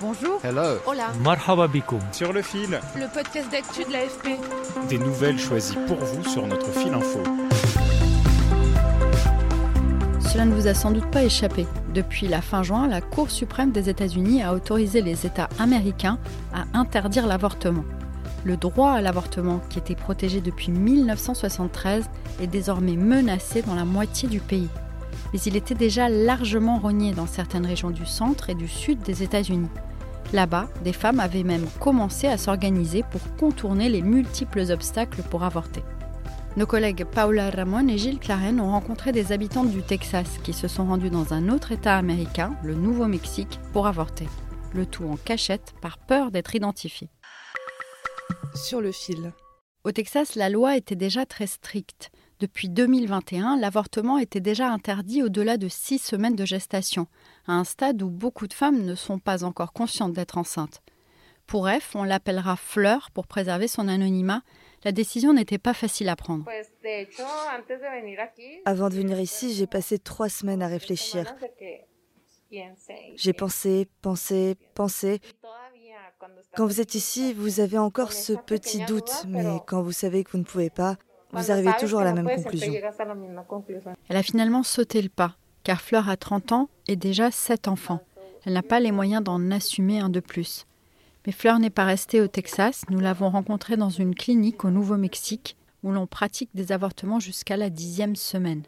Bonjour. Hello. Hola. Marhaba. Sur le fil, Le podcast d'actu de l'AFP. des nouvelles choisies pour vous sur notre fil info. Cela ne vous a sans doute pas échappé. Depuis la fin juin, la Cour suprême des États-Unis a autorisé les États américains à interdire l'avortement. Le droit à l'avortement, qui était protégé depuis 1973, est désormais menacé dans la moitié du pays. Mais il était déjà largement rogné dans certaines régions du centre et du sud des États-Unis. Là-bas, des femmes avaient même commencé à s'organiser pour contourner les multiples obstacles pour avorter. Nos collègues Paula Ramon et Gilles Claren ont rencontré des habitantes du Texas qui se sont rendues dans un autre État américain, le Nouveau-Mexique, pour avorter. Le tout en cachette par peur d'être identifiées. Sur le fil. Au Texas, la loi était déjà très stricte. Depuis 2021, l'avortement était déjà interdit au-delà de six semaines de gestation, à un stade où beaucoup de femmes ne sont pas encore conscientes d'être enceintes. Pour F, on l'appellera Fleur pour préserver son anonymat. La décision n'était pas facile à prendre. Avant de venir ici, j'ai passé trois semaines à réfléchir. J'ai pensé, pensé, pensé. Quand vous êtes ici, vous avez encore ce petit doute, mais quand vous savez que vous ne pouvez pas, vous arrivez toujours à la même conclusion. Elle a finalement sauté le pas, car Fleur a 30 ans et déjà 7 enfants. Elle n'a pas les moyens d'en assumer un de plus. Mais Fleur n'est pas restée au Texas, nous l'avons rencontrée dans une clinique au Nouveau-Mexique, où l'on pratique des avortements jusqu'à la dixième semaine.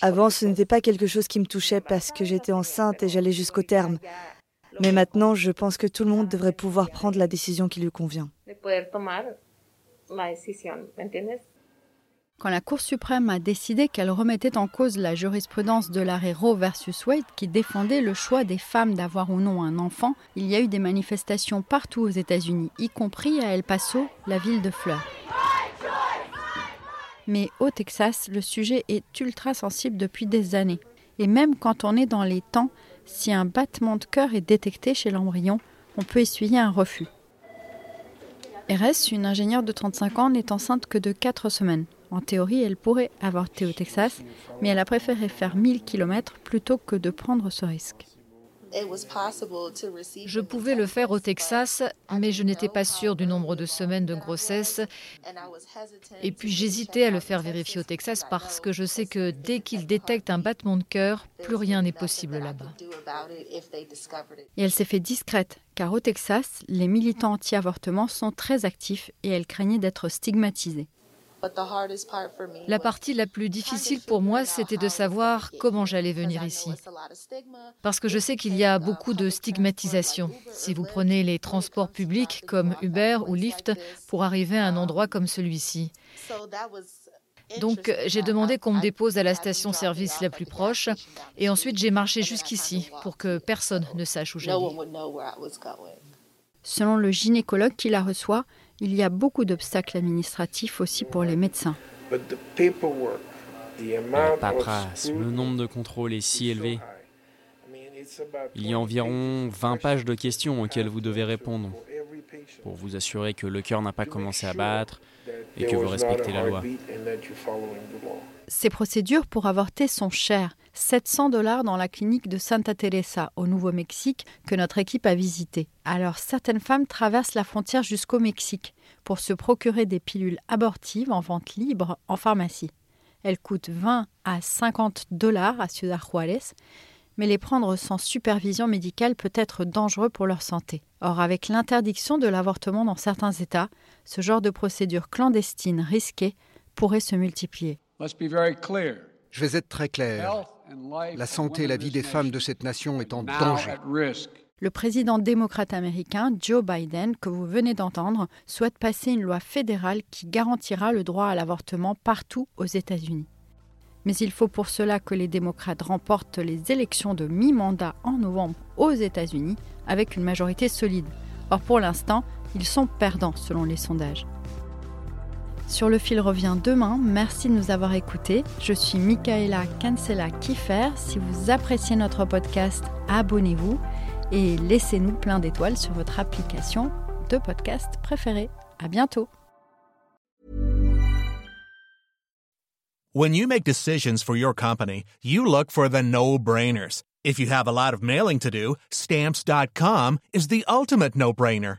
Avant, ce n'était pas quelque chose qui me touchait parce que j'étais enceinte et j'allais jusqu'au terme. Mais maintenant, je pense que tout le monde devrait pouvoir prendre la décision qui lui convient. Quand la Cour suprême a décidé qu'elle remettait en cause la jurisprudence de l'arrêt Roe versus Wade qui défendait le choix des femmes d'avoir ou non un enfant, il y a eu des manifestations partout aux États-Unis, y compris à El Paso, la ville de Fleurs. Mais au Texas, le sujet est ultra sensible depuis des années. Et même quand on est dans les temps, si un battement de cœur est détecté chez l'embryon, on peut essuyer un refus. RS, une ingénieure de 35 ans, n'est enceinte que de 4 semaines. En théorie, elle pourrait avorter au Texas, mais elle a préféré faire 1000 km plutôt que de prendre ce risque. Je pouvais le faire au Texas, mais je n'étais pas sûre du nombre de semaines de grossesse. Et puis j'hésitais à le faire vérifier au Texas parce que je sais que dès qu'ils détectent un battement de cœur, plus rien n'est possible là-bas. Et elle s'est fait discrète, car au Texas, les militants anti-avortement sont très actifs et elle craignait d'être stigmatisée. La partie la plus difficile pour moi, c'était de savoir comment j'allais venir ici. Parce que je sais qu'il y a beaucoup de stigmatisation. Si vous prenez les transports publics comme Uber ou Lyft pour arriver à un endroit comme celui-ci. Donc j'ai demandé qu'on me dépose à la station-service la plus proche et ensuite j'ai marché jusqu'ici pour que personne ne sache où j'allais. Selon le gynécologue qui la reçoit, il y a beaucoup d'obstacles administratifs aussi pour les médecins. La paperasse, le nombre de contrôles est si élevé. Il y a environ 20 pages de questions auxquelles vous devez répondre pour vous assurer que le cœur n'a pas commencé à battre et que vous respectez la loi. Ces procédures pour avorter sont chères. 700 dollars dans la clinique de Santa Teresa au Nouveau-Mexique que notre équipe a visitée. Alors certaines femmes traversent la frontière jusqu'au Mexique pour se procurer des pilules abortives en vente libre en pharmacie. Elles coûtent 20 à 50 dollars à Ciudad Juárez, mais les prendre sans supervision médicale peut être dangereux pour leur santé. Or, avec l'interdiction de l'avortement dans certains États, ce genre de procédure clandestine risquée pourrait se multiplier. Je vais être très clair. La santé et la vie des femmes de cette nation est en danger. Le président démocrate américain Joe Biden, que vous venez d'entendre, souhaite passer une loi fédérale qui garantira le droit à l'avortement partout aux États-Unis. Mais il faut pour cela que les démocrates remportent les élections de mi-mandat en novembre aux États-Unis avec une majorité solide. Or pour l'instant, ils sont perdants selon les sondages. Sur le fil revient demain. Merci de nous avoir écoutés. Je suis Michaela Cancela Kiffer. Si vous appréciez notre podcast, abonnez-vous et laissez-nous plein d'étoiles sur votre application de podcast préférée. À bientôt. When you make decisions for your company, you look for the no-brainers. If you have a lot of mailing to do, stamps.com is the ultimate no-brainer.